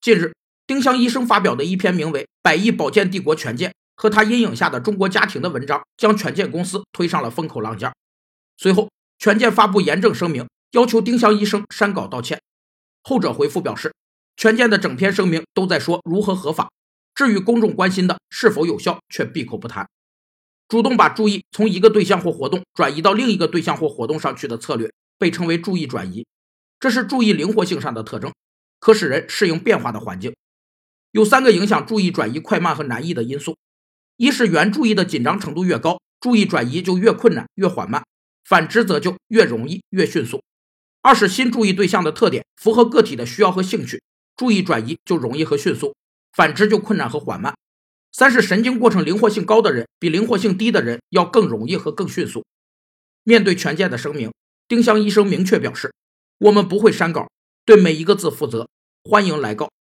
近日，丁香医生发表的一篇名为《百亿保健帝国权健和他阴影下的中国家庭》的文章，将权健公司推上了风口浪尖。随后，权健发布严正声明，要求丁香医生删稿道歉。后者回复表示，权健的整篇声明都在说如何合法，至于公众关心的是否有效，却闭口不谈。主动把注意从一个对象或活动转移到另一个对象或活动上去的策略，被称为注意转移。这是注意灵活性上的特征，可使人适应变化的环境。有三个影响注意转移快慢和难易的因素：一是原注意的紧张程度越高，注意转移就越困难、越缓慢；反之则就越容易、越迅速。二是新注意对象的特点符合个体的需要和兴趣，注意转移就容易和迅速；反之就困难和缓慢。三是神经过程灵活性高的人比灵活性低的人要更容易和更迅速。面对权健的声明，丁香医生明确表示：“我们不会删稿，对每一个字负责，欢迎来告。”